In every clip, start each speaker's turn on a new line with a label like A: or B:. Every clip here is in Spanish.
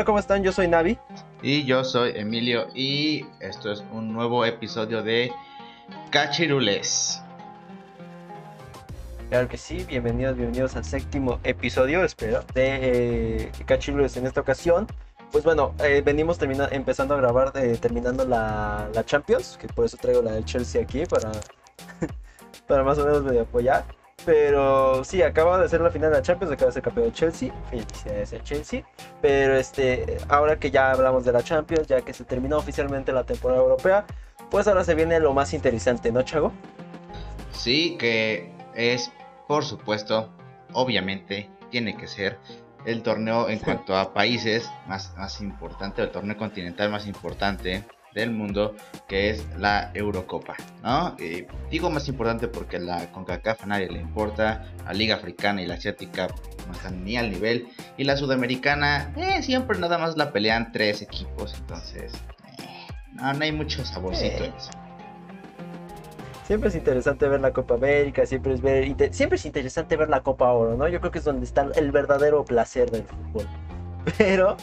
A: Hola, ¿cómo están? Yo soy Navi.
B: Y yo soy Emilio y esto es un nuevo episodio de Cachirules.
A: Claro que sí, bienvenidos, bienvenidos al séptimo episodio, espero, de eh, Cachirules en esta ocasión. Pues bueno, eh, venimos empezando a grabar, eh, terminando la, la, Champions, que por eso traigo la de Chelsea aquí para, para más o menos medio apoyar. Pero sí, acaba de ser la final de la Champions, acaba de ser campeón de Chelsea. Felicidades a Chelsea. Pero este, ahora que ya hablamos de la Champions, ya que se terminó oficialmente la temporada europea, pues ahora se viene lo más interesante, ¿no, Chago?
B: Sí, que es, por supuesto, obviamente, tiene que ser el torneo en cuanto a países más, más importante, el torneo continental más importante del mundo, que es la Eurocopa, ¿no? digo más importante porque la CONCACAF a nadie le importa, la Liga Africana y la Asiática no están ni al nivel, y la Sudamericana, eh, siempre nada más la pelean tres equipos, entonces, eh, no, hay mucho saborcito en eso.
A: Siempre es interesante ver la Copa América, siempre es ver, siempre es interesante ver la Copa Oro, ¿no? Yo creo que es donde está el verdadero placer del fútbol. Pero,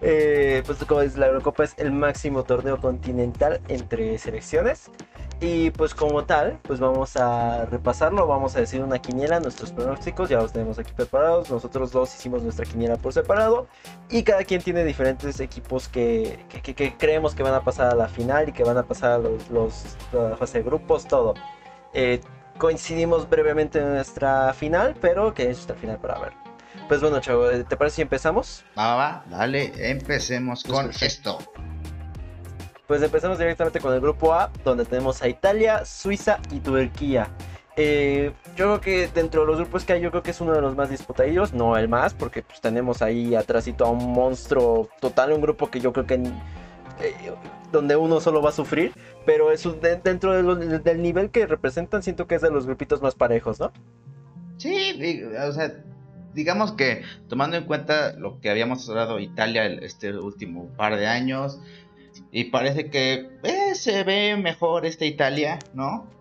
A: eh, pues como es la Eurocopa es el máximo torneo continental entre selecciones. Y pues como tal, pues vamos a repasarlo, vamos a decir una quiniela, nuestros pronósticos, ya los tenemos aquí preparados, nosotros dos hicimos nuestra quiniela por separado y cada quien tiene diferentes equipos que, creemos que van a pasar a la final y que van a pasar a los, la fase de grupos, todo. Eh, coincidimos brevemente en nuestra final, pero que es nuestra final para ver. Pues bueno, chavo, ¿te parece si empezamos?
B: Va, va, dale, empecemos pues con esto.
A: Pues empezamos directamente con el grupo A, donde tenemos a Italia, Suiza y Turquía. Eh, yo creo que dentro de los grupos que hay, yo creo que es uno de los más disputados, no el más, porque pues tenemos ahí atrásito a un monstruo total, un grupo que yo creo que eh, donde uno solo va a sufrir, pero eso dentro del nivel que representan, siento que es de los grupitos más parejos, ¿no?
B: Sí, o sea, digamos que tomando en cuenta lo que habíamos hablado Italia este último par de años, y parece que eh, se ve mejor esta Italia, ¿no?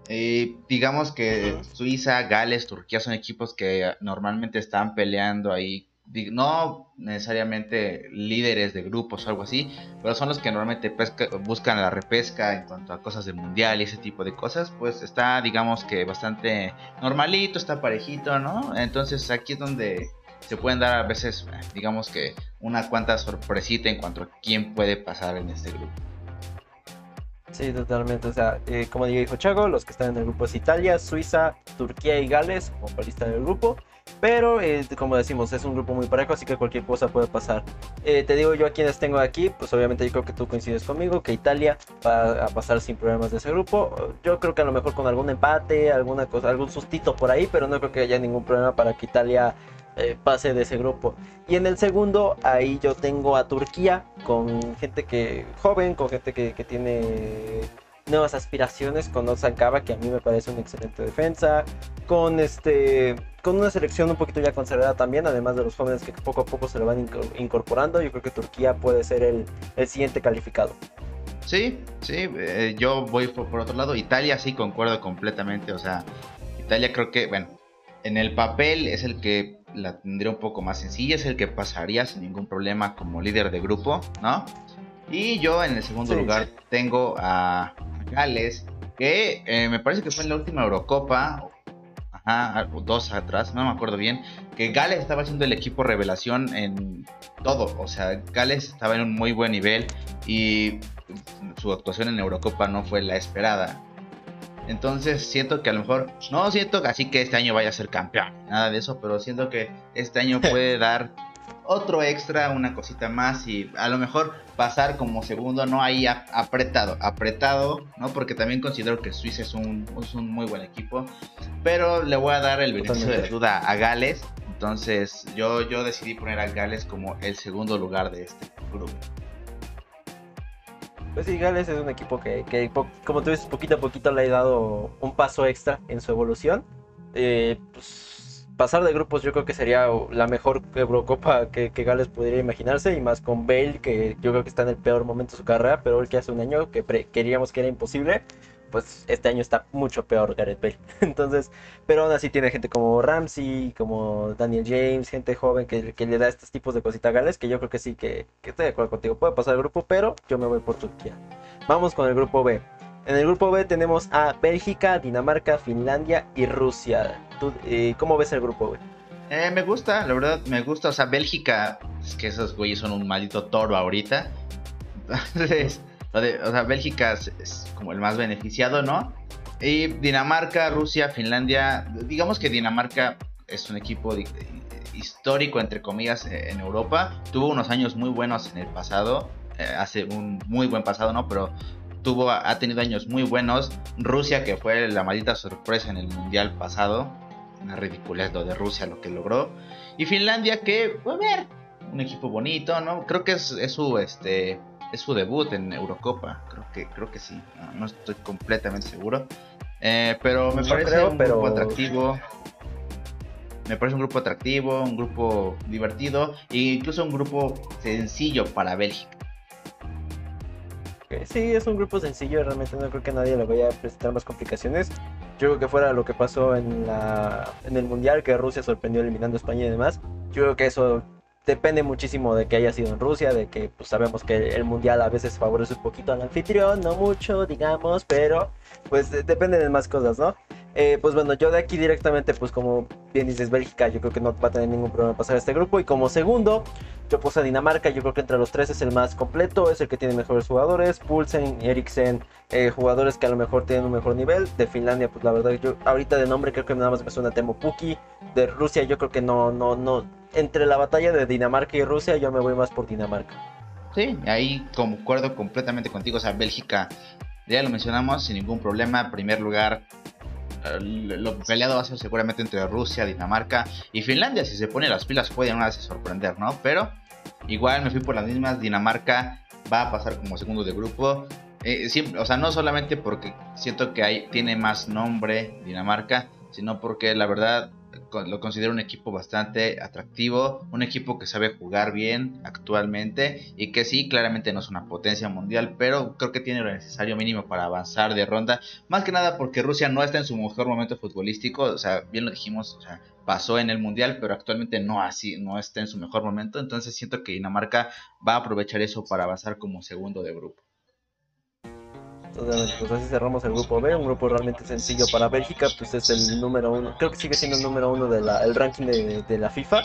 B: digamos que Suiza, Gales, Turquía son equipos que normalmente están peleando ahí, no necesariamente líderes de grupos o algo así, pero son los que normalmente buscan la repesca en cuanto a cosas de mundial y ese tipo de cosas, pues está digamos que bastante normalito, está parejito, ¿no? Entonces aquí es donde se pueden dar a veces, digamos que una cuanta sorpresita en cuanto a quién puede pasar en este grupo.
A: Sí, totalmente. O sea, eh, como dijo Chago, los que están en el grupo es Italia, Suiza, Turquía y Gales como lista del grupo. Pero, eh, como decimos, es un grupo muy parejo, así que cualquier cosa puede pasar. Eh, te digo yo a quienes tengo aquí, pues obviamente yo creo que tú coincides conmigo, que Italia va a pasar sin problemas de ese grupo. Yo creo que a lo mejor con algún empate, alguna cosa, algún sustito por ahí, pero no creo que haya ningún problema para que Italia eh, pase de ese grupo. Y en el segundo, ahí yo tengo a Turquía con gente que joven, con gente que, tiene nuevas aspiraciones, con Ozan Kaba, que a mí me parece una excelente defensa, con este con una selección un poquito ya conservada también, además de los jóvenes que poco a poco se lo van incorporando, yo creo que Turquía puede ser el, siguiente calificado.
B: Sí, sí, eh, yo voy por, por, otro lado, Italia sí concuerdo completamente, o sea, Italia creo que, bueno, en el papel es el que la tendría un poco más sencilla, es el que pasaría sin ningún problema como líder de grupo, ¿no? Y yo en el segundo lugar tengo a Gales, que eh, me parece que fue en la última Eurocopa, ajá, dos atrás, no me acuerdo bien, que Gales estaba haciendo el equipo revelación en todo, o sea, Gales estaba en un muy buen nivel y su actuación en Eurocopa no fue la esperada. Entonces siento que a lo mejor, no siento así que este año vaya a ser campeón, nada de eso, pero siento que este año puede dar otro extra, una cosita más y a lo mejor pasar como segundo, no ahí apretado, apretado, ¿no? Porque también considero que Suiza es un, es un muy buen equipo, pero le voy a dar el beneficio de duda a Gales, entonces yo, yo decidí poner a Gales como el segundo lugar de este grupo.
A: Pues sí, Gales es un equipo que, como tú dices, poquito a poquito le ha dado un paso extra en su evolución. Eh, pues, pasar de grupos yo creo que sería la mejor Eurocopa que, que, Gales pudiera imaginarse y más con Bale que yo creo que está en el peor momento de su carrera, pero el que hace un año que queríamos que era imposible, pues este año está mucho peor Gareth Bale. Entonces, pero aún así tiene gente como Ramsey, como Daniel James, gente joven que, que le da estos tipos de cositas gales, que yo creo que sí, que, que estoy de acuerdo contigo. Puede pasar el grupo, pero yo me voy por Turquía. Vamos con el grupo B. En el grupo B tenemos a Bélgica, Dinamarca, Finlandia y Rusia. Eh, ¿Cómo ves el grupo B?
B: Eh, me gusta, la verdad, me gusta. O sea, Bélgica, es que esos güeyes son un maldito toro ahorita. O sea, Bélgica es, como el más beneficiado, ¿no? Y Dinamarca, Rusia, Finlandia. Digamos que Dinamarca es un equipo histórico, entre comillas, en Europa. Tuvo unos años muy buenos en el pasado. Eh, hace un muy buen pasado, ¿no? Pero tuvo, ha tenido años muy buenos. Rusia, que fue la maldita sorpresa en el mundial pasado. Una ridiculez lo de Rusia, lo que logró. Y Finlandia, que, a ver, un equipo bonito, ¿no? Creo que es, su, este, es su debut en Eurocopa. Creo que, creo que sí. No, estoy completamente seguro. Eh, pero me parece un grupo atractivo. Me parece un grupo atractivo, un grupo divertido e incluso un grupo sencillo para Bélgica.
A: Sí, es un grupo sencillo, realmente no creo que nadie le vaya a presentar más complicaciones. Yo creo que fuera lo que pasó en, la, en el Mundial, que Rusia sorprendió eliminando a España y demás. Yo creo que eso depende muchísimo de que haya sido en Rusia, de que pues, sabemos que el mundial a veces favorece un poquito al anfitrión, no mucho, digamos, pero pues depende de más cosas, ¿no? Eh, pues bueno, yo de aquí directamente, pues como bien dices Bélgica, yo creo que no va a tener ningún problema pasar a este grupo. Y como segundo, yo puse a Dinamarca, yo creo que entre los tres es el más completo, es el que tiene mejores jugadores. Pulsen, Eriksen, eh, jugadores que a lo mejor tienen un mejor nivel. De Finlandia, pues la verdad, yo ahorita de nombre creo que nada más me suena Temo Puki. De Rusia, yo creo que no, no, no. Entre la batalla de Dinamarca y Rusia, yo me voy más por Dinamarca.
B: Sí, ahí concuerdo completamente contigo. O sea, Bélgica, ya lo mencionamos, sin ningún problema. Primer lugar, lo peleado va a ser seguramente entre Rusia, Dinamarca y Finlandia. Si se pone las pilas puede una vez sorprender, ¿no? Pero igual me fui por las mismas. Dinamarca va a pasar como segundo de grupo. Eh, o sea, no solamente porque siento que hay, tiene más nombre Dinamarca, sino porque la verdad lo considero un equipo bastante atractivo, un equipo que sabe jugar bien actualmente y que sí, claramente no es una potencia mundial, pero creo que tiene lo necesario mínimo para avanzar de ronda, más que nada porque Rusia no está en su mejor momento futbolístico, o sea, bien lo dijimos, o sea, pasó en el mundial, pero actualmente no así, no está en su mejor momento, entonces siento que Dinamarca va a aprovechar eso para avanzar como segundo de grupo.
A: Pues así cerramos el grupo B, un grupo realmente sencillo para Bélgica, pues es el número uno, creo que sigue siendo el número uno del ranking de, de, la FIFA.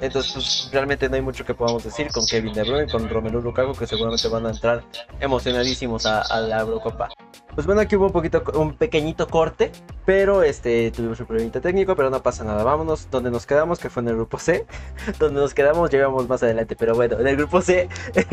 A: Entonces, pues, realmente no hay mucho que podamos decir con Kevin De Bruyne, con Romelu Lukaku, que seguramente van a entrar emocionadísimos a, la Eurocopa. Pues bueno, aquí hubo un poquito, un pequeñito corte, pero este, tuvimos un problemita técnico, pero no pasa nada. Vámonos donde nos quedamos, que fue en el grupo C. donde nos quedamos llegamos más adelante, pero bueno, en el grupo C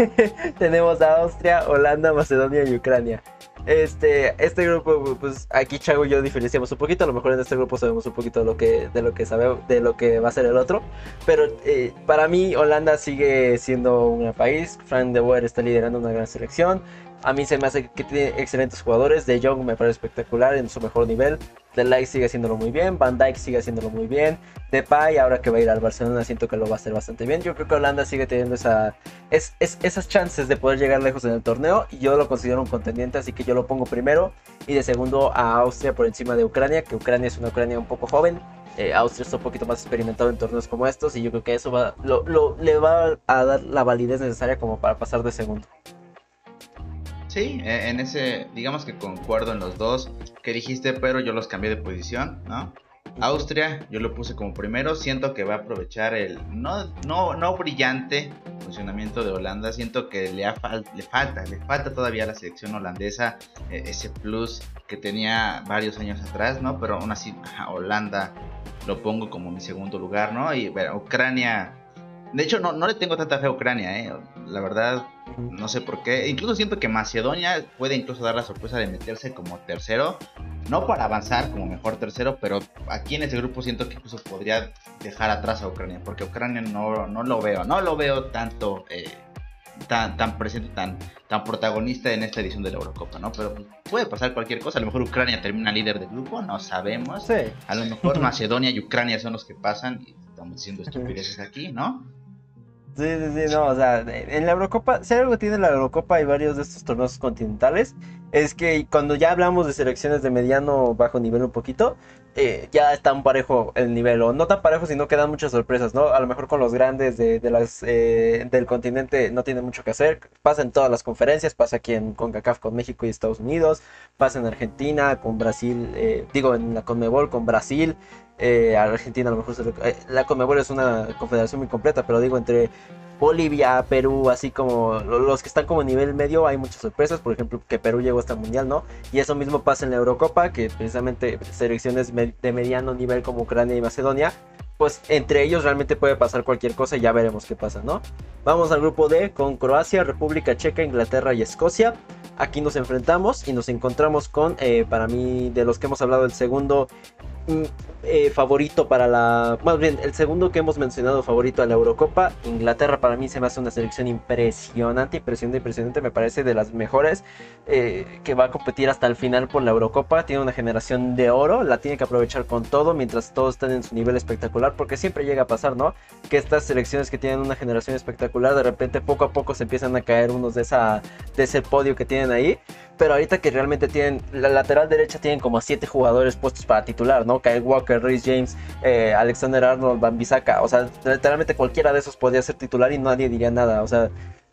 A: tenemos a Austria, Holanda, Macedonia y Ucrania. Este, este grupo, pues aquí Chago y yo diferenciamos un poquito. A lo mejor en este grupo sabemos un poquito de lo que, de lo que sabemos, de lo que va a ser el otro. Pero eh, para mí, Holanda sigue siendo un país. Frank de Boer está liderando una gran selección. A mí se me hace que tiene excelentes jugadores. De Jong me parece espectacular en su mejor nivel. De sigue haciéndolo muy bien. Van Dijk sigue haciéndolo muy bien. Depay, ahora que va a ir al Barcelona, siento que lo va a hacer bastante bien. Yo creo que Holanda sigue teniendo esa, es, esas chances de poder llegar lejos en el torneo. Y yo lo considero un contendiente, así que yo lo pongo primero. Y de segundo a Austria por encima de Ucrania, que Ucrania es una Ucrania un poco joven. Eh, Austria está un poquito más experimentado en torneos como estos. Y yo creo que eso va, lo, le va a dar la validez necesaria como para pasar de segundo.
B: Sí, e, en ese, digamos que concuerdo en los dos que dijiste, pero yo los cambié de posición, ¿no? Austria, yo lo puse como primero, siento que va a aprovechar el no, no, no brillante funcionamiento de Holanda, siento que le, le falta, le falta todavía a la selección holandesa e, ese plus que tenía varios años atrás, ¿no? Pero aún así, Holanda lo pongo como mi segundo lugar, ¿no? Y bueno, Ucrania de hecho, no, no le tengo tanta fe a Ucrania, ¿eh? La verdad, no sé por qué. Incluso siento que Macedonia puede incluso dar la sorpresa de meterse como tercero. No para avanzar como mejor tercero, pero aquí en ese grupo siento que incluso podría dejar atrás a Ucrania. Porque Ucrania no, no lo veo, no lo veo tanto... Eh, tan, tan presente, tan, tan protagonista en esta edición de la Eurocopa, ¿no? Pero puede pasar cualquier cosa. A lo mejor Ucrania termina líder del grupo, no sabemos. Sí. A lo mejor Macedonia y Ucrania son los que pasan y estamos diciendo estupideces aquí, ¿no?
A: Sí, sí, no, o sea, en la Eurocopa, si algo tiene la Eurocopa y varios de estos torneos continentales, es que cuando ya hablamos de selecciones de mediano bajo nivel un poquito, eh, ya está un parejo el nivel, o no tan parejo, sino que dan muchas sorpresas, ¿no? A lo mejor con los grandes de, las, eh, del continente no tiene mucho que hacer, pasa en todas las conferencias, pasa aquí en CONCACAF con México y Estados Unidos, pasa en Argentina, con Brasil, eh, digo, en la CONMEBOL con Brasil, eh, Argentina a lo mejor eh, la Conmebol es una confederación muy completa, pero digo entre Bolivia, Perú, así como los que están como nivel medio, hay muchas sorpresas, por ejemplo que Perú llegó hasta el Mundial, ¿no? Y eso mismo pasa en la Eurocopa, que precisamente selecciones de mediano nivel como Ucrania y Macedonia, pues entre ellos realmente puede pasar cualquier cosa y ya veremos qué pasa, ¿no? Vamos al grupo D con Croacia, República Checa, Inglaterra y Escocia. Aquí nos enfrentamos y nos encontramos con, eh, para mí, de los que hemos hablado, el segundo eh, favorito para la. Más bien, el segundo que hemos mencionado favorito a la Eurocopa. Inglaterra para mí se me hace una selección impresionante, impresionante, impresionante. Me parece de las mejores eh, que va a competir hasta el final por la Eurocopa. Tiene una generación de oro, la tiene que aprovechar con todo mientras todos están en su nivel espectacular. Porque siempre llega a pasar, ¿no? Que estas selecciones que tienen una generación espectacular, de repente poco a poco se empiezan a caer unos de, esa, de ese podio que tienen ahí pero ahorita que realmente tienen, la lateral derecha tienen como siete jugadores puestos para titular, ¿no? Kyle Walker, Rhys James, eh, Alexander Arnold, Van Bissaka, o sea, literalmente cualquiera de esos podría ser titular y nadie diría nada, o sea,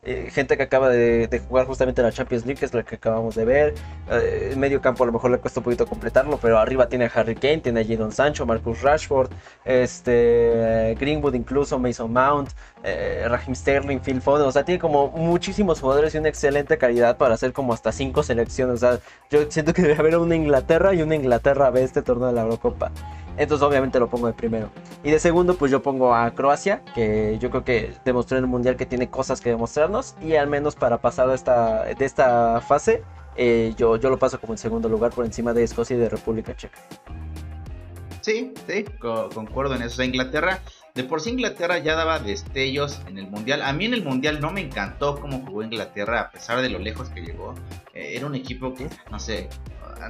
A: eh, gente que acaba de, jugar justamente la Champions League, que es la que acabamos de ver. Eh, medio campo a lo mejor le cuesta un poquito completarlo, pero arriba tiene a Harry Kane, tiene a Jadon Sancho, Marcus Rashford, este, Greenwood incluso, Mason Mount, eh, Raheem Sterling, Phil Foden. O sea, tiene como muchísimos jugadores y una excelente calidad para hacer como hasta cinco selecciones. O sea, yo siento que debe haber una Inglaterra y una Inglaterra B este torneo de la Eurocopa. Entonces obviamente lo pongo de primero. Y de segundo pues yo pongo a Croacia, que yo creo que demostró en el Mundial que tiene cosas que demostrarnos. Y al menos para pasar esta, de esta fase, eh, yo, yo lo paso como en segundo lugar por encima de Escocia y de República Checa.
B: Sí, sí, concuerdo en eso. Inglaterra, de por sí Inglaterra ya daba destellos en el Mundial. A mí en el Mundial no me encantó cómo jugó Inglaterra a pesar de lo lejos que llegó. Eh, era un equipo que, no sé,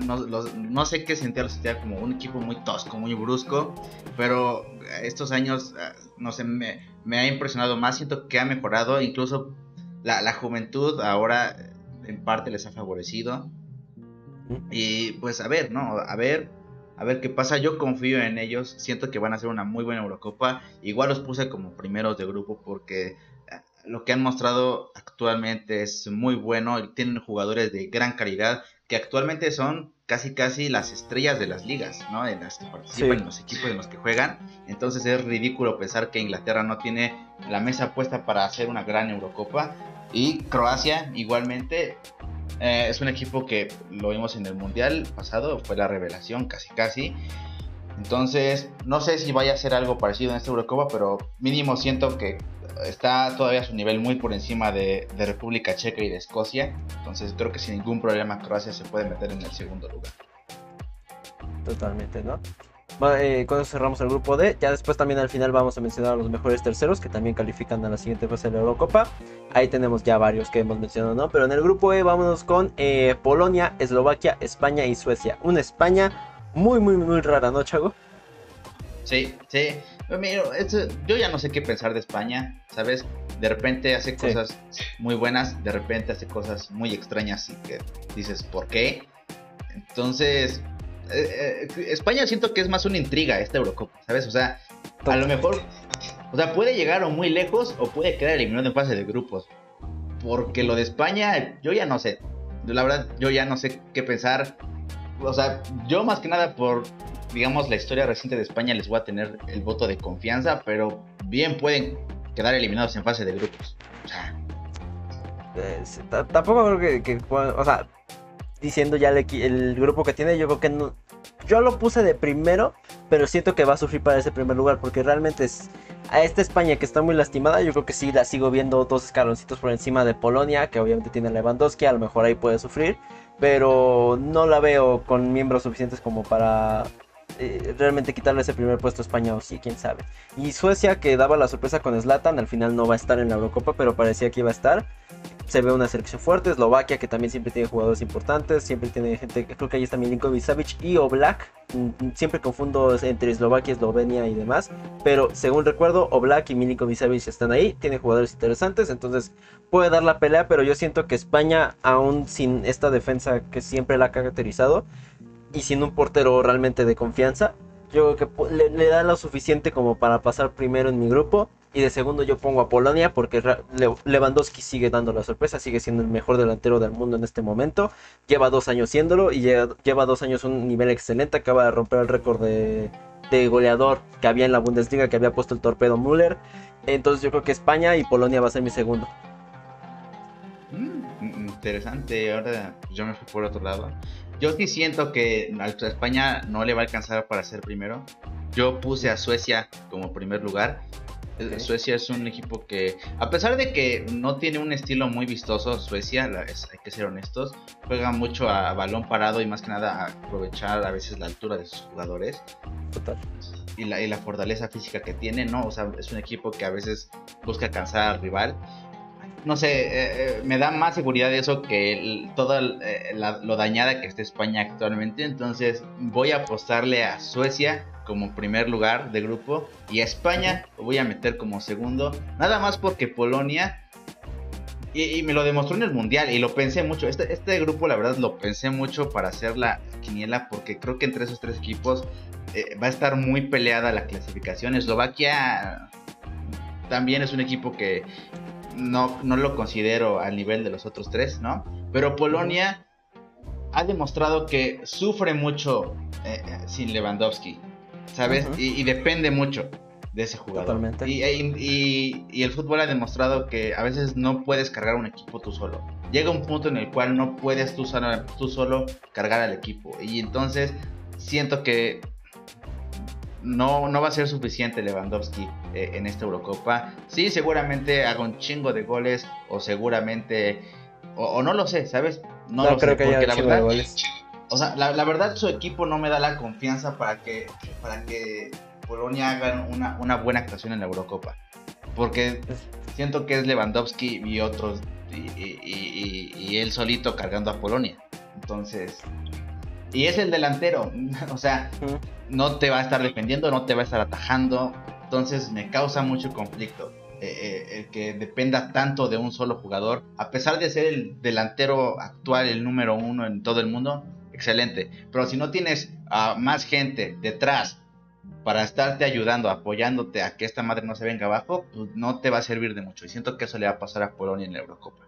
B: no, sé qué sentía, lo sentía como un equipo muy tosco, muy brusco, pero estos años, ah, no sé, me, ha impresionado más, siento que ha mejorado, incluso la, juventud ahora en parte les ha favorecido. Y pues a ver, ¿no? A ver, a ver qué pasa. Yo confío en ellos. Siento que van a ser una muy buena Eurocopa. Igual los puse como primeros de grupo porque ah, lo que han mostrado actualmente es muy bueno. Tienen jugadores de gran calidad que actualmente son casi casi las estrellas de las ligas, ¿no? En las que participan, los equipos en los que juegan. Entonces es ridículo pensar que Inglaterra no tiene la mesa puesta para hacer una gran Eurocopa. Y Croacia igualmente eh, es un equipo que lo vimos en el Mundial pasado, fue la revelación casi casi. Entonces, no sé si vaya a ser algo parecido en esta Eurocopa, pero mínimo siento que está todavía a su nivel muy por encima de, República Checa y de Escocia. Entonces creo que sin ningún problema Croacia se puede meter en el segundo lugar.
A: Totalmente, ¿no? Eh, con eso cerramos el grupo D. Ya después también al final vamos a mencionar a los mejores terceros que también califican a la siguiente fase de la Eurocopa. Ahí tenemos ya varios que hemos mencionado, ¿no? Pero en el grupo E vámonos con eh, Polonia, Eslovaquia, España y Suecia. Una España muy, muy, muy rara, ¿no, Chago?
B: Sí, sí. Yo ya no sé qué pensar de España, ¿sabes? De repente hace cosas muy buenas, de repente hace cosas muy extrañas y que dices, ¿por qué? Entonces, eh, eh, España siento que es más una intriga esta Eurocopa, ¿sabes? O sea, a lo mejor, o sea, puede llegar o muy lejos o puede quedar eliminado en fase de grupos. Porque lo de España, yo ya no sé. La verdad, yo ya no sé qué pensar. O sea, yo más que nada por digamos, la historia reciente de España les voy a tener el voto de confianza, pero bien pueden quedar eliminados en fase de grupos. O sea.
A: Tampoco creo que, o sea, diciendo ya el, grupo que tiene, yo creo que no. Yo lo puse de primero, pero siento que va a sufrir para ese primer lugar, porque realmente es. A esta España que está muy lastimada, yo creo que sí la sigo viendo dos escaloncitos por encima de Polonia, que obviamente tiene Lewandowski, a lo mejor ahí puede sufrir, pero no la veo con miembros suficientes como para eh, realmente quitarle ese primer puesto a España o sí, quién sabe. Y Suecia que daba la sorpresa con Slatan, al final no va a estar en la Eurocopa, pero parecía que iba a estar. se ve una selección fuerte. Eslovaquia, que también siempre tiene jugadores importantes, siempre tiene gente, creo que ahí está Milinkovic Savic y Oblak. Mm, siempre confundo entre Eslovaquia, Eslovenia y demás. Pero según recuerdo, Oblak y Milinkovic Savic están ahí, tiene jugadores interesantes, entonces puede dar la pelea. Pero yo siento que España, aún sin esta defensa que siempre la ha caracterizado y sin un portero realmente de confianza, yo creo que le, da lo suficiente como para pasar primero en mi grupo. Y de segundo yo pongo a Polonia porque Lewandowski sigue dando la sorpresa, sigue siendo el mejor delantero del mundo en este momento. Lleva dos años siéndolo y lleva, dos años un nivel excelente. Acaba de romper el récord de, goleador que había en la Bundesliga, que había puesto el torpedo Müller. Entonces yo creo que España y Polonia va a ser mi segundo.
B: Mm, interesante, ahora yo me fui por otro lado. Yo sí siento que a España no le va a alcanzar para ser primero. Yo puse a Suecia como primer lugar. Eh, Suecia es un equipo que, a pesar de que no tiene un estilo muy vistoso, Suecia, hay que ser honestos, juega mucho a balón parado y más que nada a aprovechar a veces la altura de sus jugadores.
A: Total.
B: Y la, y la fortaleza física que tiene, ¿no? O sea, es un equipo que a veces busca alcanzar al rival no sé, eh, eh, me da más seguridad de eso que todo eh, lo dañada que está España actualmente. Entonces voy a apostarle a Suecia como primer lugar de grupo y a España lo voy a meter como segundo. Nada más porque Polonia, y, me lo demostró en el Mundial y lo pensé mucho. Este, este, grupo la verdad lo pensé mucho para hacer la quiniela porque creo que entre esos tres equipos va a estar muy peleada la clasificación. Eslovaquia también es un equipo que no, no lo considero al nivel de los otros tres, ¿no? Pero Polonia ha demostrado que sufre mucho eh, eh, sin Lewandowski, ¿sabes? y, depende mucho de ese jugador.
A: Totalmente.
B: Y, y, el fútbol ha demostrado que a veces no puedes cargar un equipo tú solo. Llega un punto en el cual no puedes tú tú solo cargar al equipo. Y entonces siento que no, no va a ser suficiente Lewandowski eh, en esta Eurocopa. Sí, seguramente haga un chingo de goles o seguramente, o, no lo sé, ¿sabes?
A: No, lo creo sé, que porque la verdad,
B: o sea, la, verdad su equipo no me da la confianza para que, para que Polonia haga una, una buena actuación en la Eurocopa. Porque siento que es Lewandowski y otros y, él solito cargando a Polonia. Entonces, y es el delantero, o sea, no te va a estar defendiendo, no te va a estar atajando. Entonces me causa mucho conflicto. Eh, eh, el que dependa tanto de un solo jugador, a pesar de ser el delantero actual, el número uno en todo el mundo, excelente. Pero si no tienes a más gente detrás para estarte ayudando, apoyándote a que esta madre no se venga abajo, pues no te va a servir de mucho. Y siento que eso le va a pasar a Polonia en la Eurocopa.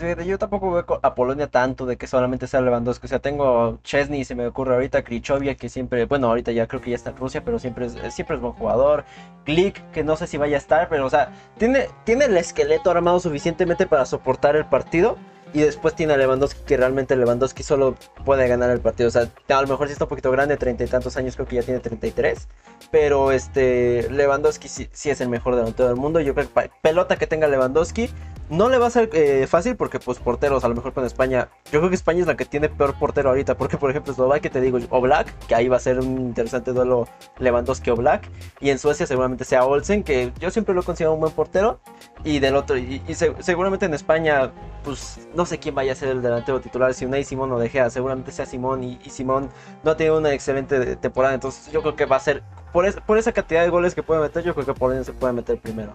A: Pues yo tampoco veo a Polonia tanto de que solamente sea Lewandowski. O sea, tengo Chesney, se me ocurre ahorita, Krichovia, que siempre, bueno, ahorita ya creo que ya está en Rusia, pero siempre es, siempre es buen jugador. Klik, que no sé si vaya a estar, pero o sea, tiene, tiene el esqueleto armado suficientemente para soportar el partido. Y después tiene a Lewandowski, que realmente Lewandowski solo puede ganar el partido. O sea, a lo mejor sí está un poquito grande, treinta y tantos años, creo que ya tiene 33. Pero este Lewandowski sí, sí es el mejor delantero del mundo. Yo creo que pelota que tenga Lewandowski no le va a ser eh, fácil porque, pues, porteros, a lo mejor con España. Yo creo que España es la que tiene peor portero ahorita. Porque, por ejemplo, Eslovaquia, te digo, o Black, que ahí va a ser un interesante duelo Lewandowski o Black. Y en Suecia, seguramente sea Olsen, que yo siempre lo he considerado un buen portero. Y del otro, y, seguramente en España, pues, no sé quién vaya a ser el delantero titular. Si Unai Simón o De seguramente sea Simón. Y, Simón no ha tenido una excelente temporada. Entonces, yo creo que va a ser, por, por esa cantidad de goles que puede meter, yo creo que Polonia se puede meter primero.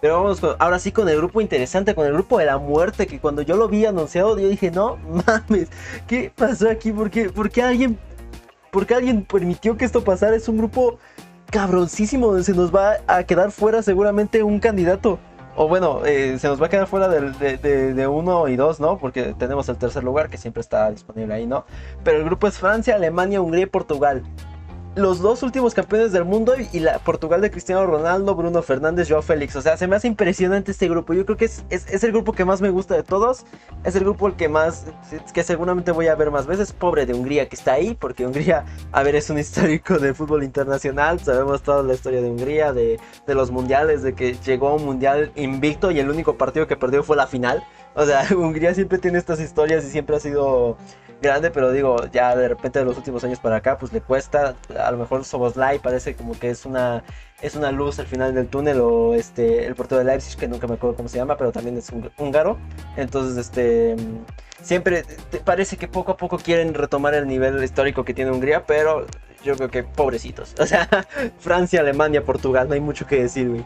A: Pero vamos ahora sí con el grupo interesante, con el grupo de la muerte, que cuando yo lo vi anunciado, yo dije, no mames, ¿qué pasó aquí? ¿Por qué, alguien, alguien permitió que esto pasara? Es un grupo cabroncísimo, donde se nos va a quedar fuera seguramente un candidato. O bueno, eh, se nos va a quedar fuera de, de, uno y dos, ¿no? Porque tenemos el tercer lugar que siempre está disponible ahí, ¿no? Pero el grupo es Francia, Alemania, Hungría y Portugal los dos últimos campeones del mundo y la Portugal de Cristiano Ronaldo, Bruno Fernández, Joao Félix. O sea, se me hace impresionante este grupo. Yo creo que es, es, el grupo que más me gusta de todos. Es el grupo el que más, que seguramente voy a ver más veces. Pobre de Hungría que está ahí, porque Hungría, a ver, es un histórico del fútbol internacional. Sabemos toda la historia de Hungría, de, de los mundiales, de que llegó a un mundial invicto y el único partido que perdió fue la final. O sea, Hungría siempre tiene estas historias y siempre ha sido grande, pero digo, ya de repente de los últimos años para acá, pues le cuesta. A lo mejor Soboslai parece como que es una es una luz al final del túnel o este el puerto de Leipzig que nunca me acuerdo cómo se llama, pero también es húngaro. Entonces, este siempre te parece que poco a poco quieren retomar el nivel histórico que tiene Hungría, pero yo creo que pobrecitos. O sea, Francia, Alemania, Portugal, no hay mucho que decir, güey.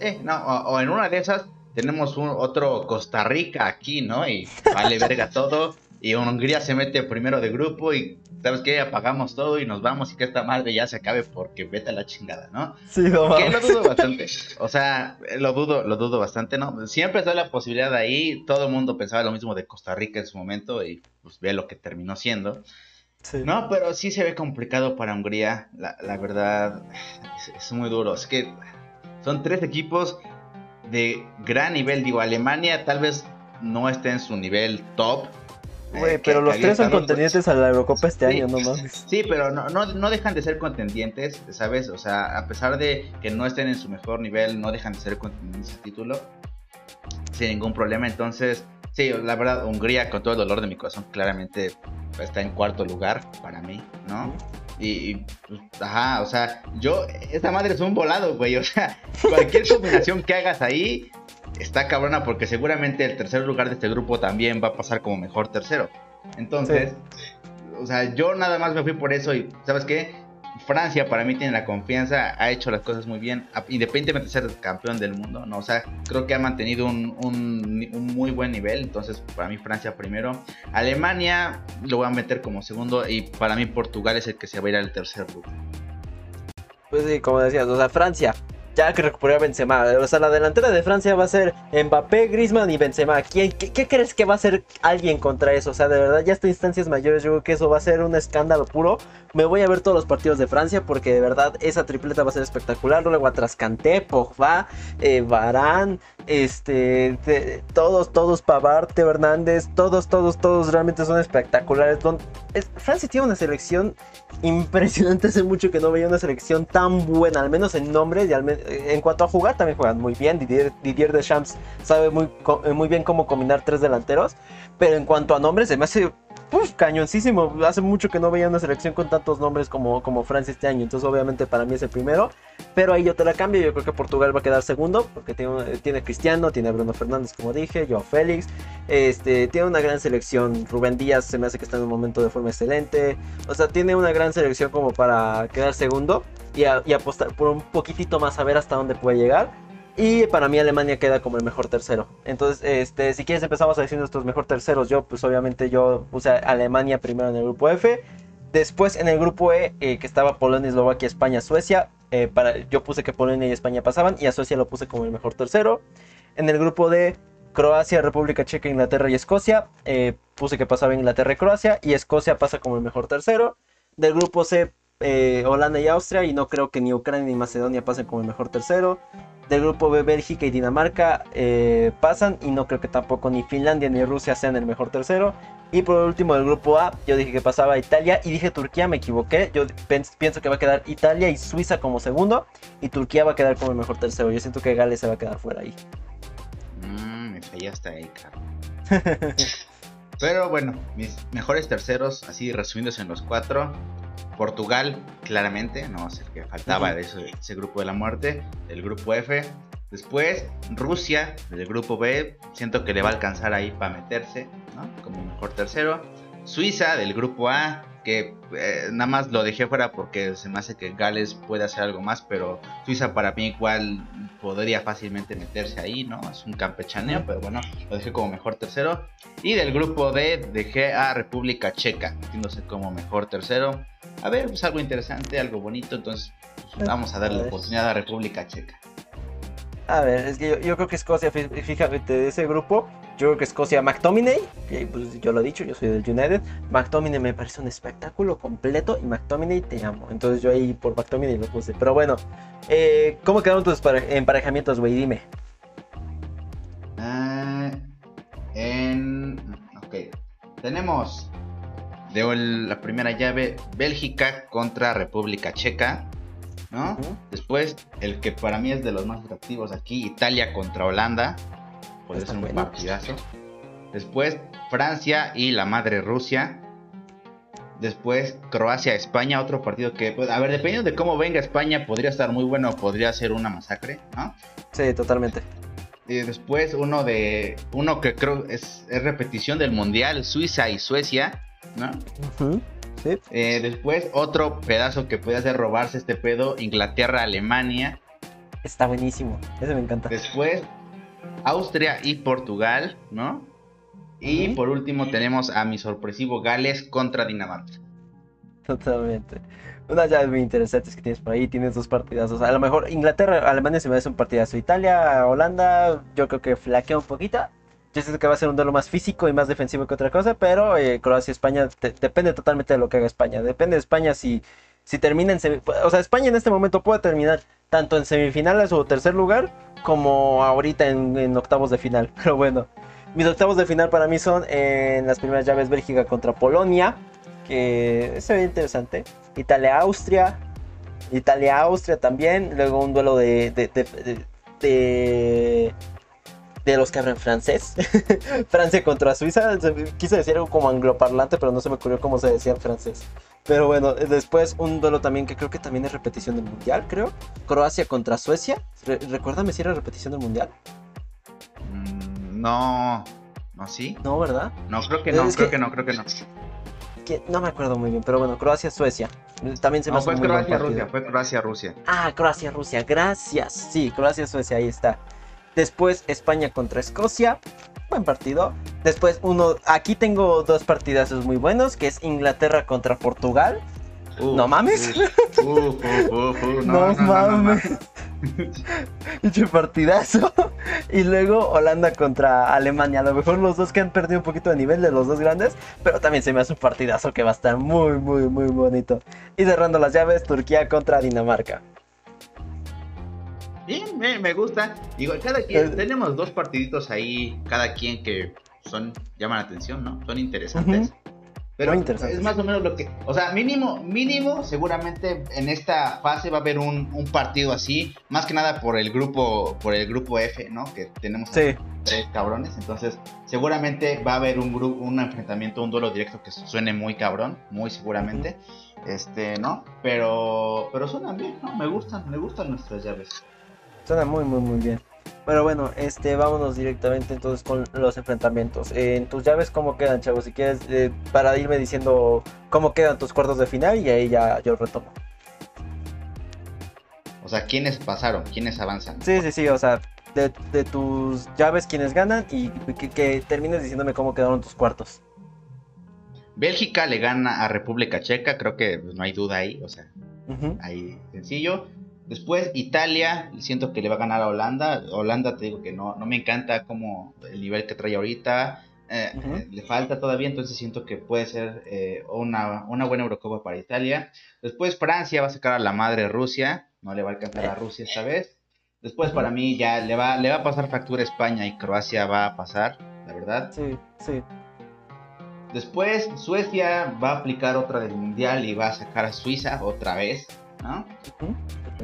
B: Eh, no, o, en una de esas tenemos un otro Costa Rica aquí, ¿no? Y vale verga todo. Y Hungría se mete primero de grupo y ¿sabes qué? Apagamos todo y nos vamos y que esta madre ya se acabe porque vete a la chingada, ¿no?
A: Sí, no
B: Que lo dudo bastante. O sea, lo dudo, lo dudo bastante, ¿no? Siempre está la posibilidad ahí. Todo el mundo pensaba lo mismo de Costa Rica en su momento y pues ve lo que terminó siendo. Sí. No, pero sí se ve complicado para Hungría. La, la verdad, es, es muy duro. Es que son tres equipos de gran nivel. Digo, Alemania tal vez no esté en su nivel top
A: Güey, eh, pero los tres son contendientes a la Eurocopa este año, no mames.
B: Sí, pero no, no, no, dejan de ser contendientes, ¿sabes? O sea, a pesar de que no estén en su mejor nivel, no dejan de ser contendientes al título. Sin ningún problema. Entonces, sí, la verdad, Hungría, con todo el dolor de mi corazón, claramente está en cuarto lugar para mí, ¿no? Y, pues, ajá, o sea, yo, esta madre es un volado, güey. O sea, cualquier combinación que hagas ahí, está cabrona porque seguramente el tercer lugar de este grupo también va a pasar como mejor tercero. Entonces, o sea, yo nada más me fui por eso y, ¿sabes qué? Francia para mí tiene la confianza, ha hecho las cosas muy bien, independientemente de ser campeón del mundo, ¿no? O sea, creo que ha mantenido un, un, muy buen nivel, entonces para mí Francia primero. Alemania lo voy a meter como segundo y para mí Portugal es el que se va a ir al tercer lugar.
A: Pues sí, como decías, o sea, Francia ya que recuperó a Benzema. O sea, la delantera de Francia va a ser Mbappé, Griezmann y Benzema. ¿Quién, qué, crees que va a ser alguien contra eso? O sea, de verdad, ya está instancias mayores. Yo creo que eso va a ser un escándalo puro. Me voy a ver todos los partidos de Francia porque de verdad esa tripleta va a ser espectacular. Luego atrás Canté, Pogba, eh, este, todos, todos, Pavard, Teo Hernández, todos, todos, todos realmente son espectaculares. Francia tiene una selección impresionante. Hace mucho que no veía una selección tan buena, al menos en nombres y en cuanto a jugar también juegan muy bien. Didier, Didier Deschamps sabe muy, muy bien cómo combinar tres delanteros, pero en cuanto a nombres se me hace uf, cañoncísimo. Hace mucho que no veía una selección con tantos nombres como, como Francia este año. Entonces, obviamente, para mí es el primero. Pero ahí yo te la cambio. Yo creo que Portugal va a quedar segundo. Porque tiene, tiene Cristiano, tiene Bruno Fernández, como dije, Joao Félix. Este, tiene una gran selección. Rubén Díaz se me hace que está en un momento de forma excelente. O sea, tiene una gran selección como para quedar segundo. Y, y apostar por un poquitito más a ver hasta dónde puede llegar. Y para mí Alemania queda como el mejor tercero. Entonces, este, si quieres empezamos a decir nuestros mejor terceros. Yo, pues obviamente yo puse a Alemania primero en el grupo F. Después en el grupo E, eh, que estaba Polonia, Eslovaquia, España, Suecia. Eh, para, yo puse que Polonia y España pasaban y a Suecia lo puse como el mejor tercero. En el grupo D, Croacia, República Checa, Inglaterra y Escocia. Eh, puse que pasaba Inglaterra y Croacia y Escocia pasa como el mejor tercero. Del grupo C, Holanda y Austria y no creo que ni Ucrania ni Macedonia pasen como el mejor tercero. Del grupo B, Bélgica y Dinamarca eh, pasan. Y no creo que tampoco ni Finlandia ni Rusia sean el mejor tercero. Y por último, del grupo A, yo dije que pasaba Italia. Y dije Turquía, me equivoqué. Yo pienso que va a quedar Italia y Suiza como segundo. Y Turquía va a quedar como el mejor tercero. Yo siento que Gales se va a quedar fuera ahí.
B: Mmm, me fallaste ahí, caro. Pero bueno, mis mejores terceros, así resumiéndose en los cuatro. Portugal, claramente, no es el que faltaba de ese, grupo de la muerte, el grupo F. Después, Rusia, del grupo B, siento que le va a alcanzar ahí para meterse, ¿no? Como mejor tercero. Suiza, del grupo A, que eh, nada más lo dejé fuera porque se me hace que Gales puede hacer algo más, pero Suiza para mí igual podría fácilmente meterse ahí, ¿no? Es un campechaneo, pero bueno, lo dejé como mejor tercero. Y del grupo D dejé a República Checa, metiéndose como mejor tercero. A ver, pues algo interesante, algo bonito, entonces pues, vamos a darle la oportunidad a República Checa.
A: A ver, es que yo, creo que Escocia, fíjate, de ese grupo, yo creo que Escocia, McTominay, pues yo lo he dicho, yo soy del United, McTominay me parece un espectáculo completo y McTominay te amo. Entonces yo ahí por McTominay lo puse. Pero bueno, eh, ¿cómo quedaron tus emparejamientos, güey? Dime.
B: Ah, en... Ok, tenemos de la primera llave Bélgica contra República Checa. ¿No? Después, el que para mí es de los más atractivos aquí, Italia contra Holanda. podría ser un partidazo. Después Francia y la madre Rusia. Después Croacia-España, otro partido que, pues, a ver, dependiendo de cómo venga España, podría estar muy bueno, podría ser una masacre, ¿no?
A: Sí, totalmente.
B: Y después uno de, uno que creo es, repetición del Mundial, Suiza y Suecia, ¿no? Sí. Eh, después otro pedazo que puede hacer robarse este pedo, Inglaterra-Alemania.
A: Está buenísimo, ese me encanta.
B: Después Austria y Portugal, ¿no? Y por último tenemos a mi sorpresivo Gales contra Dinamarca.
A: Totalmente. Unas llaves muy interesantes que tienes por ahí, tienes dos partidazos. A lo mejor Inglaterra, Alemania se me hace un partidazo. Italia, Holanda, yo creo que flaquea un poquito. Que va a ser un duelo más físico y más defensivo que otra cosa, pero eh, Croacia España depende totalmente de lo que haga España. Depende de España si, si termina en. O sea, España en este momento puede terminar tanto en semifinales o tercer lugar como ahorita en, octavos de final. Pero bueno, mis octavos de final para mí son en las primeras llaves Bélgica contra Polonia, que se ve interesante. Italia-Austria, Italia-Austria también. Luego un duelo de, los que hablan francés. Francia contra Suiza. Quise decir algo como angloparlante, pero no se me ocurrió cómo se decía en francés. Pero bueno, después un duelo también que creo que también es repetición del mundial, creo. Croacia contra Suecia. recuérdame si era repetición del mundial.
B: No. ¿No sí?
A: No, ¿verdad?
B: No, creo que no, creo que, no, creo que no.
A: no me acuerdo muy bien, pero bueno, Croacia-Suecia. También se me
B: no, fue Croacia-Rusia, fue Croacia-Rusia.
A: Ah, Croacia-Rusia, gracias. Sí, Croacia-Suecia, ahí está. Después España contra Escocia. Buen partido. Después uno, aquí tengo dos partidazos muy buenos, que es Inglaterra contra Portugal. no mames. no, mames. Dicho partidazo. Y luego Holanda contra Alemania. A lo mejor los dos que han perdido un poquito de nivel de los dos grandes. Pero también se me hace un partidazo que va a estar muy, muy, muy bonito. Y cerrando las llaves, Turquía contra Dinamarca.
B: Bien, me gusta. Digo, cada quien, eh, tenemos dos partiditos ahí, cada quien que son, llaman la atención, ¿no? Son interesantes. Pero es más o menos lo que, o sea, mínimo, mínimo, seguramente en esta fase va a haber un, partido así, más que nada por el grupo, por el grupo F, ¿no? Que tenemos tres cabrones, entonces seguramente va a haber un grupo, un enfrentamiento, un duelo directo que suene muy cabrón, muy seguramente, este, ¿no? Pero, pero suenan bien, ¿no? Me gustan, me gustan nuestras llaves.
A: Suena muy, muy, muy bien. Pero bueno, este, vámonos directamente entonces con los enfrentamientos. en tus llaves, ¿cómo quedan, chavos? Si quieres, eh, para irme diciendo cómo quedan tus cuartos de final y ahí ya yo retomo.
B: O sea, ¿quiénes pasaron? ¿Quiénes avanzan?
A: Sí, sí, sí, o sea, de, tus llaves, ¿quiénes ganan? Y que, termines diciéndome cómo quedaron tus cuartos.
B: Bélgica le gana a República Checa, creo que pues, no hay duda ahí, o sea, ahí sencillo. Después Italia, siento que le va a ganar a Holanda. Holanda te digo que no, no me encanta como el nivel que trae ahorita. Eh, eh, le falta todavía, entonces siento que puede ser eh, una, buena Eurocopa para Italia. Después Francia va a sacar a la madre Rusia, no le va a alcanzar a Rusia esta vez. Después para mí ya le va, le va a pasar factura a España y Croacia va a pasar, la verdad.
A: Sí, sí.
B: Después Suecia va a aplicar otra del Mundial y va a sacar a Suiza otra vez, ¿no?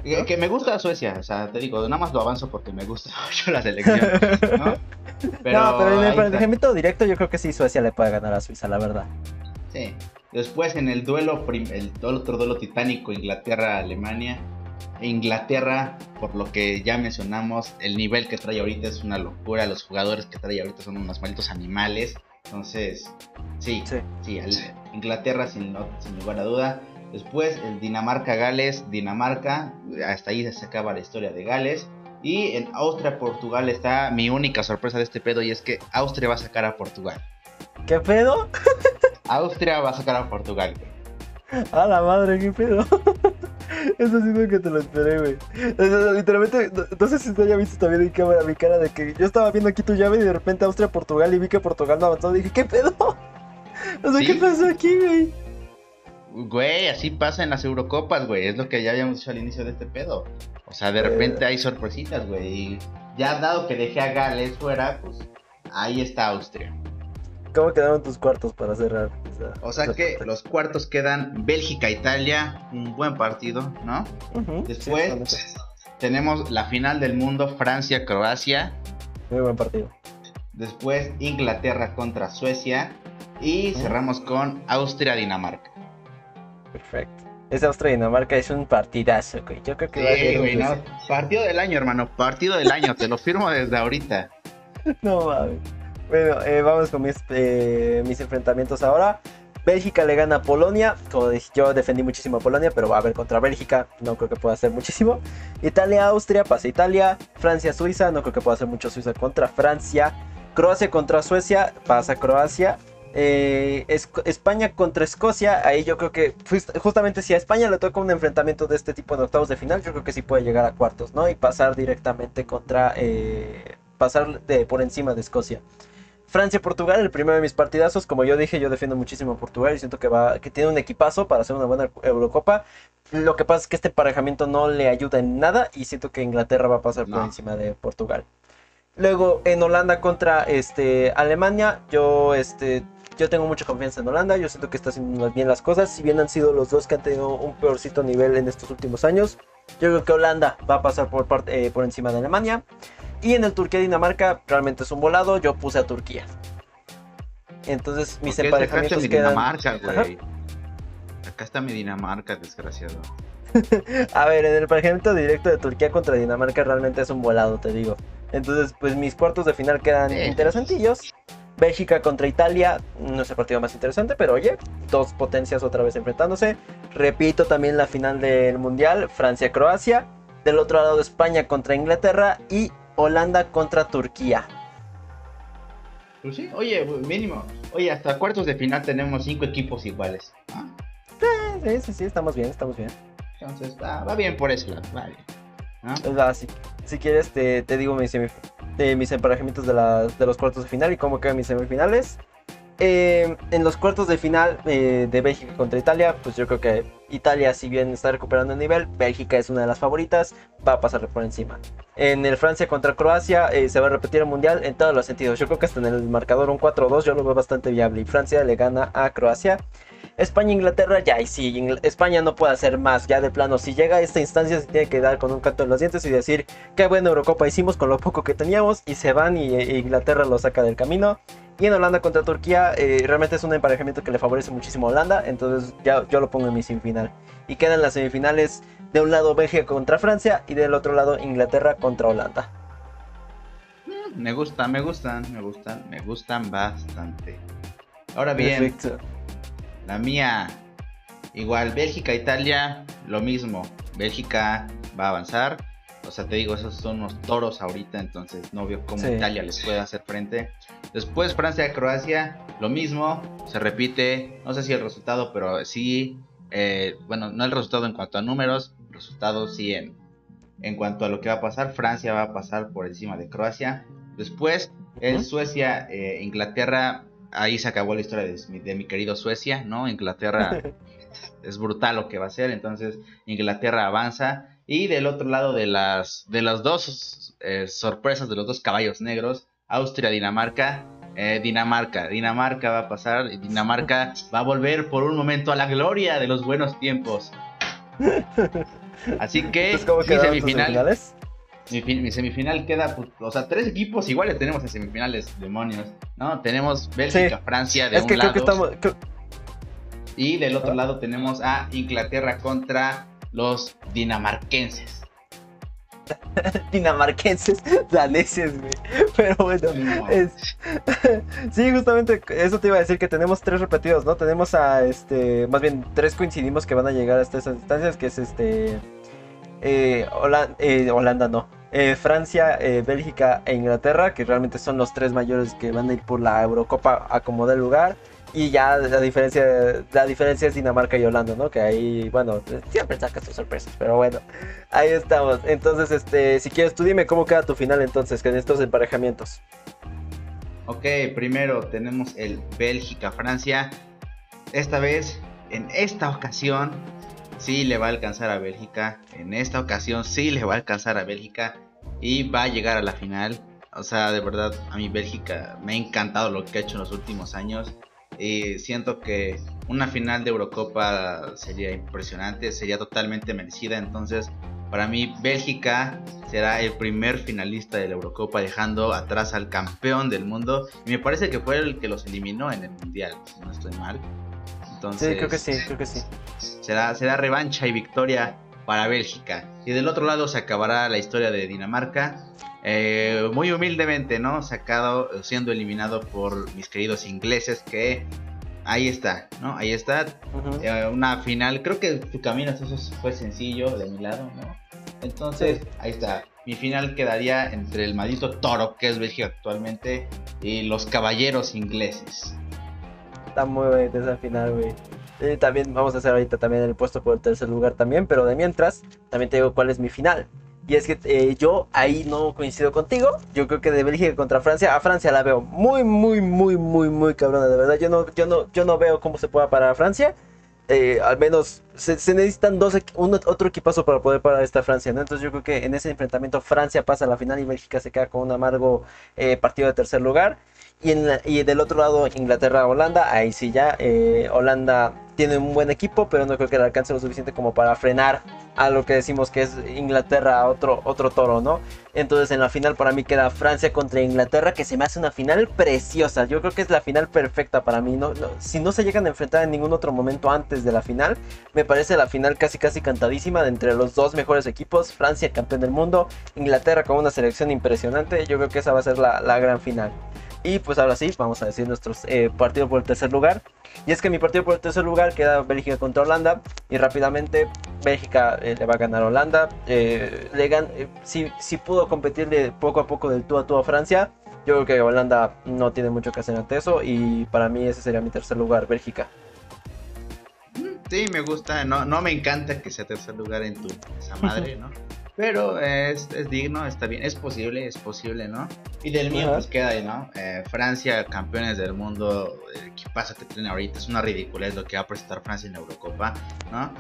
B: Que, me gusta Suecia, o sea, te digo, nada más lo avanzo porque me gusta mucho la selección, ¿no?
A: Pero, en el enfrentamiento directo yo creo que sí Suecia le puede ganar a Suiza, la verdad.
B: Sí. Después en el duelo, el otro duelo titánico, Inglaterra-Alemania. Inglaterra, por lo que ya mencionamos, el nivel que trae ahorita es una locura. Los jugadores que trae ahorita son unos malditos animales. Entonces, sí, sí, sí Inglaterra sin, sin lugar a duda. Después el Dinamarca-Gales, Dinamarca, hasta ahí se acaba la historia de Gales. Y en Austria-Portugal está mi única sorpresa de este pedo y es que Austria va a sacar a Portugal.
A: ¿Qué pedo?
B: Austria va a sacar a Portugal.
A: A la madre, qué pedo. Eso sí que te lo esperé, güey. Literalmente, no sé si te haya visto también en cámara mi cara de que yo estaba viendo aquí tu llave y de repente Austria-Portugal y vi que Portugal no avanzó. Dije, ¿qué pedo? O sea, ¿qué pasó aquí, güey?
B: Güey, así pasa en las Eurocopas, güey. Es lo que ya habíamos dicho al inicio de este pedo. O sea, de repente hay sorpresitas, güey. Y ya dado que dejé a Gales fuera, pues ahí está Austria.
A: ¿Cómo quedaron tus cuartos para cerrar?
B: o sea que los cuartos quedan Bélgica-Italia, un buen partido, ¿no? Después tenemos la final del mundo Francia-Croacia.
A: Muy buen partido.
B: Después Inglaterra contra Suecia. Y cerramos con Austria-Dinamarca.
A: Perfecto. Esa Austria-Dinamarca es un partidazo, güey. Yo creo que va a ser
B: güey, no. Partido del año, hermano. Partido del año. Te lo firmo desde ahorita.
A: no mames. Bueno, eh, vamos con mis, eh, mis enfrentamientos ahora. Bélgica le gana a Polonia. Como dije, yo defendí muchísimo a Polonia, pero va a haber contra Bélgica. No creo que pueda hacer muchísimo. Italia-Austria, pasa Italia. Francia-Suiza, no creo que pueda hacer mucho Suiza contra Francia. Croacia contra Suecia, pasa Croacia. Eh, España contra Escocia, ahí yo creo que justamente si a España le toca un enfrentamiento de este tipo en octavos de final, yo creo que sí puede llegar a cuartos, ¿no? Y pasar directamente contra, eh, pasar de, por encima de Escocia. Francia-Portugal, el primero de mis partidazos. Como yo dije, yo defiendo muchísimo a Portugal y siento que, va, que tiene un equipazo para hacer una buena Eurocopa. Lo que pasa es que este emparejamiento no le ayuda en nada y siento que Inglaterra va a pasar por encima de Portugal. Luego en Holanda contra este, Alemania, yo, este, yo tengo mucha confianza en Holanda. Yo siento que está haciendo bien las cosas. Si bien han sido los dos que han tenido un peorcito nivel en estos últimos años, yo creo que Holanda va a pasar por, parte, eh, por encima de Alemania. Y en el Turquía-Dinamarca realmente es un volado. Yo puse a Turquía. Entonces mis emparejamientos
B: mi Dinamarca, güey. Acá está mi Dinamarca, desgraciado.
A: a ver, en el emparejamiento directo de Turquía contra Dinamarca realmente es un volado, te digo. Entonces, pues mis cuartos de final quedan interesantillos. Bélgica contra Italia, no es el partido más interesante, pero oye, dos potencias otra vez enfrentándose. Repito también la final del Mundial, Francia-Croacia. Del otro lado España contra Inglaterra y Holanda contra Turquía.
B: Pues sí, oye, mínimo. Oye, hasta cuartos de final tenemos cinco equipos iguales. ¿ah?
A: Sí, sí, sí, estamos bien, estamos bien.
B: Entonces, va, bien por eso, va bien.
A: ¿No? si, quieres, te, digo mis, mis emparejamientos de, de los cuartos de final y cómo quedan mis semifinales. Eh, en los cuartos de final eh, de Bélgica contra Italia, pues yo creo que Italia, si bien está recuperando el nivel, Bélgica es una de las favoritas, va a pasarle por encima. En el Francia contra Croacia eh, se va a repetir el mundial en todos los sentidos. Yo creo que hasta en el marcador un 4-2 yo lo veo bastante viable y Francia le gana a Croacia. España-Inglaterra, ya, y si España no puede hacer más, ya de plano, si llega a esta instancia se tiene que dar con un canto en los dientes y decir, qué buena Eurocopa hicimos con lo poco que teníamos, y se van y, e Inglaterra lo saca del camino. Y en Holanda contra Turquía, eh, realmente es un emparejamiento que le favorece muchísimo a Holanda, entonces ya yo lo pongo en mi semifinal. Y quedan las semifinales de un lado Bélgica contra Francia y del otro lado Inglaterra contra Holanda.
B: Mm, me gustan, me gustan, me gustan, me gustan bastante. Ahora bien, la mía, igual Bélgica, Italia, lo mismo. Bélgica va a avanzar. O sea, te digo, esos son unos toros ahorita, entonces no veo cómo Italia les puede hacer frente. Después Francia, Croacia, lo mismo, se repite. No sé si el resultado, pero sí. Eh, bueno, no el resultado en cuanto a números, resultado sí en, en cuanto a lo que va a pasar. Francia va a pasar por encima de Croacia. Después, en Suecia, eh, Inglaterra ahí se acabó la historia de, mi querido Suecia, ¿no? Inglaterra es brutal lo que va a hacer, entonces Inglaterra avanza. Y del otro lado de las, de las dos eh, sorpresas de los dos caballos negros, Austria, Dinamarca, eh, Dinamarca, Dinamarca va a pasar, Dinamarca va a volver por un momento a la gloria de los buenos tiempos. Así que, sí, semifinales. Mi, semifinal queda, pues, o sea, tres equipos iguales tenemos en semifinales, demonios, ¿no? Tenemos Bélgica, Francia de un lado. Y del otro lado tenemos a Inglaterra contra los dinamarquenses.
A: dinamarquenses, daneses, güey. Pero bueno, sí, justamente eso te iba a decir que tenemos tres repetidos, ¿no? Tenemos a este, más bien tres coincidimos que van a llegar hasta esas distancias, que es este eh, eh, Holanda, no. Eh, Francia, Bélgica e Inglaterra, que realmente son los tres mayores que van a ir por la Eurocopa a como lugar. Y ya la diferencia, la diferencia es Dinamarca y Holanda, ¿no? Que ahí, bueno, siempre sacas tus sorpresas, pero bueno, ahí estamos. Entonces, este, si quieres, tú dime cómo queda tu final entonces, con estos emparejamientos.
B: Ok, primero tenemos el Bélgica-Francia. Esta vez, en esta ocasión, sí le va a alcanzar a Bélgica. En esta ocasión sí le va a alcanzar a Bélgica. Y va a llegar a la final. O sea, de verdad, a mí Bélgica me ha encantado lo que ha hecho en los últimos años. Y siento que una final de Eurocopa sería impresionante, sería totalmente merecida. Entonces Para mí, Bélgica será el primer finalista de la Eurocopa, dejando atrás al campeón del mundo. Y me parece que fue el que los eliminó en el Mundial, si no estoy mal.
A: Entonces, sí, creo que sí, creo que sí.
B: Será, será revancha y victoria para Bélgica. Y del otro lado se acabará la historia de Dinamarca. Eh, muy humildemente, ¿no? Sacado, siendo eliminado por mis queridos ingleses que ahí está, ¿no? Ahí está. Eh, una final, creo que tu camino eso fue sencillo de mi lado, ¿no? Entonces, ahí está. Mi final quedaría entre el maldito toro, que es Bélgica actualmente, y los caballeros ingleses.
A: Está muy bonita esa final, güey. Eh, también vamos a hacer ahorita también el puesto por el tercer lugar también, pero de mientras, también te digo cuál es mi final. Y es que eh, yo ahí no coincido contigo. Yo creo que de Bélgica contra Francia, a Francia la veo muy, muy, muy, muy, muy cabrona. De verdad, yo no, yo no, yo no veo cómo se pueda parar a Francia. Eh, al menos se, necesitan dos, un, otro equipazo para poder parar esta Francia, ¿no? Entonces yo creo que en ese enfrentamiento Francia pasa a la final y Bélgica se queda con un amargo partido de tercer lugar. Y, en y del otro lado Inglaterra-Holanda, ahí sí ya Holanda tiene un buen equipo, pero no creo que le alcance lo suficiente como para frenar a lo que decimos que es Inglaterra, otro, otro toro, ¿no? Entonces en la final para mí queda Francia contra Inglaterra, que se me hace una final preciosa. Yo creo que es la final perfecta para mí. No, si no se llegan a enfrentar en ningún otro momento antes de la final, me parece la final casi casi cantadísima de entre los dos mejores equipos. Francia campeón del mundo, Inglaterra con una selección impresionante. Yo creo que esa va a ser la, la gran final. Y pues ahora sí, vamos a decir nuestros eh, partidos por el tercer lugar. Y es que mi partido por el tercer lugar queda Bélgica contra Holanda. Y rápidamente Bélgica eh, le va a ganar a Holanda. Eh, le si, si, pudo competirle poco a poco del tú a tú a Francia. Yo creo que Holanda no tiene mucho que hacer ante eso. Y para mí ese sería mi tercer lugar, Bélgica.
B: Sí, me gusta. No, no me encanta que sea tercer lugar en tu esa madre, ¿no? Pero es, es, digno, está bien, es posible, es posible, ¿no? Y del mío, pues queda ahí, ¿no? Eh, Francia, campeones del mundo, ¿qué pasa que tiene ahorita? Es una ridiculez lo que va a presentar Francia en la Eurocopa, ¿no?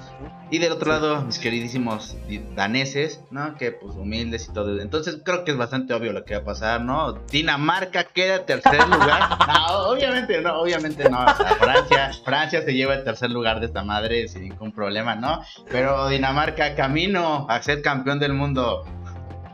B: Y del otro lado, mis queridísimos daneses, ¿no? Que pues humildes y todo. Entonces creo que es bastante obvio lo que va a pasar, ¿no? Dinamarca queda tercer lugar. no, obviamente no, obviamente no. Francia, Francia se lleva el tercer lugar de esta madre sin ningún problema, ¿no? Pero Dinamarca camino a ser campeón de del mundo.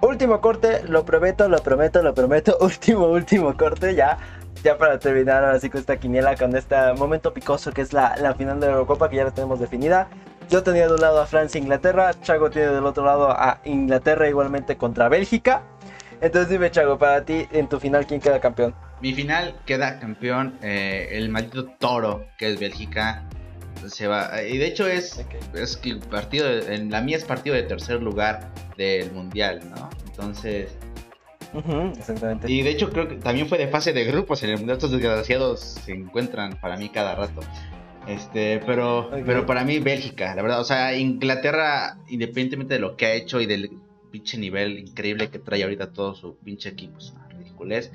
A: Último corte, lo prometo, lo prometo, lo prometo. Último, último corte, ya. Ya para terminar así con esta quiniela, con este momento picoso que es la, la final de la Eurocopa que ya la tenemos definida. Yo tenía de un lado a Francia e Inglaterra. Chago tiene del otro lado a Inglaterra igualmente contra Bélgica. Entonces dime, Chago, para ti, en tu final, ¿quién queda campeón?
B: Mi final queda campeón eh, el maldito toro, que es Bélgica se va. Y de hecho es, es que partido, en la mía es partido de tercer lugar del mundial, ¿no? Entonces.
A: exactamente.
B: Y de hecho creo que también fue de fase de grupos en el mundial. Estos desgraciados se encuentran para mí cada rato. Este, pero, pero para mí Bélgica, la verdad, o sea, Inglaterra, independientemente de lo que ha hecho y del pinche nivel increíble que trae ahorita todo su pinche equipo, es una ridiculez.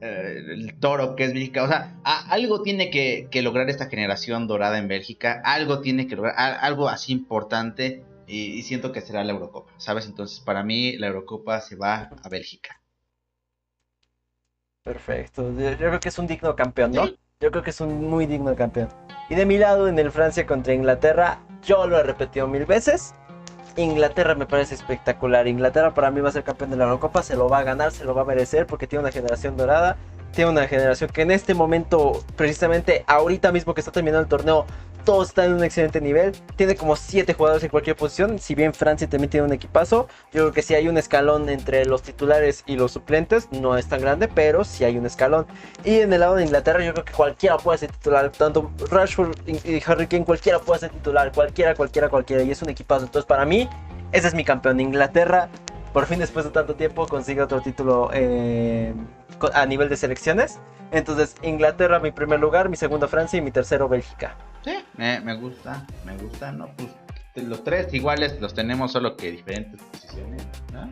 B: Eh, el toro que es Bélgica. O sea, algo tiene que, lograr esta generación dorada en Bélgica. Algo tiene que lograr, algo así importante. Y, siento que será la Eurocopa, ¿sabes? Entonces, para mí, la Eurocopa se va a Bélgica.
A: Perfecto. Yo, creo que es un digno campeón, ¿no? Yo creo que es un muy digno campeón. Y de mi lado, en el Francia contra Inglaterra, yo lo he repetido mil veces. Inglaterra me parece espectacular. Inglaterra para mí va a ser campeón de la Eurocopa, se lo va a ganar, se lo va a merecer porque tiene una generación dorada, tiene una generación que en este momento, precisamente ahorita mismo que está terminando el torneo, todos están en un excelente nivel. Tiene como 7 jugadores en cualquier posición. Si bien Francia también tiene un equipazo, yo creo que si hay un escalón entre los titulares y los suplentes. No es tan grande, pero sí hay un escalón. Y en el lado de Inglaterra, yo creo que cualquiera puede ser titular. Tanto Rashford y Harry Kane, cualquiera puede ser titular. Cualquiera, cualquiera, cualquiera. Y es un equipazo. Entonces, para mí, ese es mi campeón. Inglaterra, por fin después de tanto tiempo, consigue otro título eh, a nivel de selecciones. Entonces, Inglaterra mi primer lugar, mi segundo Francia y mi tercero Bélgica.
B: Sí, me, gusta, me gusta, ¿no? Pues los tres iguales los tenemos, solo que diferentes posiciones, ¿no?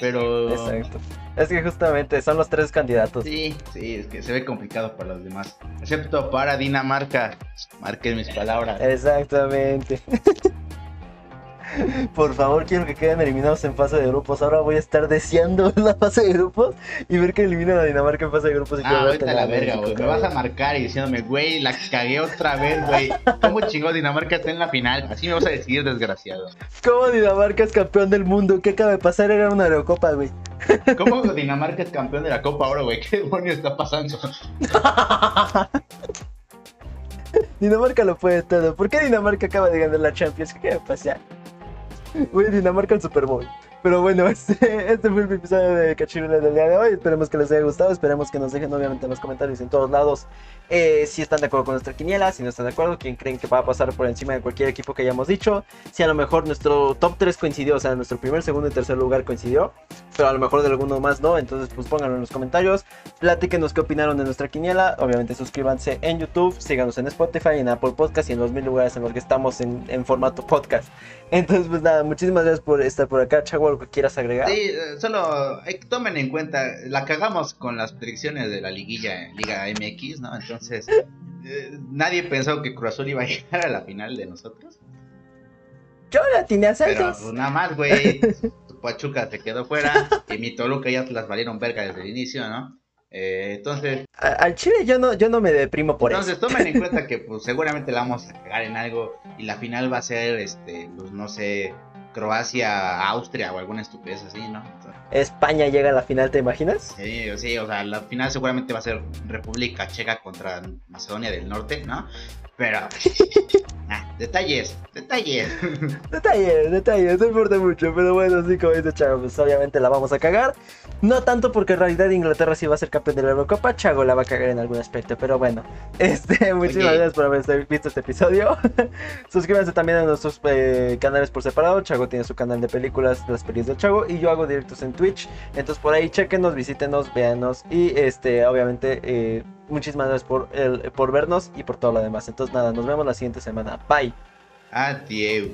B: Pero.
A: Exacto. Es que justamente son los tres candidatos.
B: Sí, sí, es que se ve complicado para los demás. Excepto para Dinamarca. Marquen mis palabras.
A: Exactamente. Por favor, quiero que queden eliminados en fase de grupos. Ahora voy a estar deseando la fase de grupos y ver que eliminan a Dinamarca en fase de grupos. Y
B: ah, ahorita la verga, güey. Me vas a marcar y diciéndome, güey, la cagué otra vez, güey. ¿Cómo chingó Dinamarca está en la final? Así me vas a decir, desgraciado.
A: ¿Cómo Dinamarca es campeón del mundo? ¿Qué acaba de pasar? Era una Eurocopa, güey.
B: ¿Cómo Dinamarca es campeón de la Copa ahora, güey? ¿Qué demonios está pasando?
A: Dinamarca lo puede todo. ¿Por qué Dinamarca acaba de ganar la Champions? ¿Qué va a pasar? Güey, Dinamarca el Super Bowl. Pero bueno, este, este fue el episodio de Cachirula del día de hoy. Esperemos que les haya gustado. Esperemos que nos dejen obviamente en los comentarios en todos lados eh, si están de acuerdo con nuestra quiniela, si no están de acuerdo, quién creen que va a pasar por encima de cualquier equipo que hayamos dicho. Si a lo mejor nuestro top 3 coincidió, o sea, nuestro primer, segundo y tercer lugar coincidió, pero a lo mejor de alguno más no. Entonces, pues pónganlo en los comentarios. Platíquenos qué opinaron de nuestra quiniela. Obviamente, suscríbanse en YouTube, síganos en Spotify, en Apple Podcast y en los mil lugares en los que estamos en, en formato podcast. Entonces, pues nada, muchísimas gracias por estar por acá. Chago, algo que quieras agregar.
B: Sí, eh, solo eh, tomen en cuenta, la cagamos con las predicciones de la liguilla, Liga MX, ¿no? Entonces, eh, nadie pensó que Cruz Azul iba a llegar a la final de nosotros.
A: Yo la tenía a
B: Pero pues, nada más, güey. Pachuca se quedó fuera y mi Toluca ya las valieron verga desde el inicio, ¿no? Eh, entonces.
A: al Chile yo no, yo no me deprimo por
B: eso.
A: Entonces
B: tomen en cuenta que pues seguramente la vamos a cagar en algo. Y la final va a ser este, pues no sé, Croacia, Austria o alguna estupidez así, ¿no?
A: España llega a la final, ¿te imaginas?
B: Sí, sí, o sea, la final seguramente va a ser República Checa contra Macedonia del Norte, ¿no? Pero. ah, detalles, detalles.
A: detalles, detalles, no importa mucho. Pero bueno, sí, como dice Chago, pues obviamente la vamos a cagar. No tanto porque en realidad Inglaterra sí va a ser campeón de la Eurocopa. Chago la va a cagar en algún aspecto. Pero bueno, este, muchísimas gracias por haber visto este episodio. Suscríbanse también a nuestros eh, canales por separado. Chago tiene su canal de películas, las películas del Chago. Y yo hago directos en Twitch. Entonces por ahí chequenos, visítenos, véanos. Y este, obviamente. Eh, muchísimas gracias por, el, por vernos y por todo lo demás. Entonces nada, nos vemos la siguiente semana. Bye.
B: Adiós.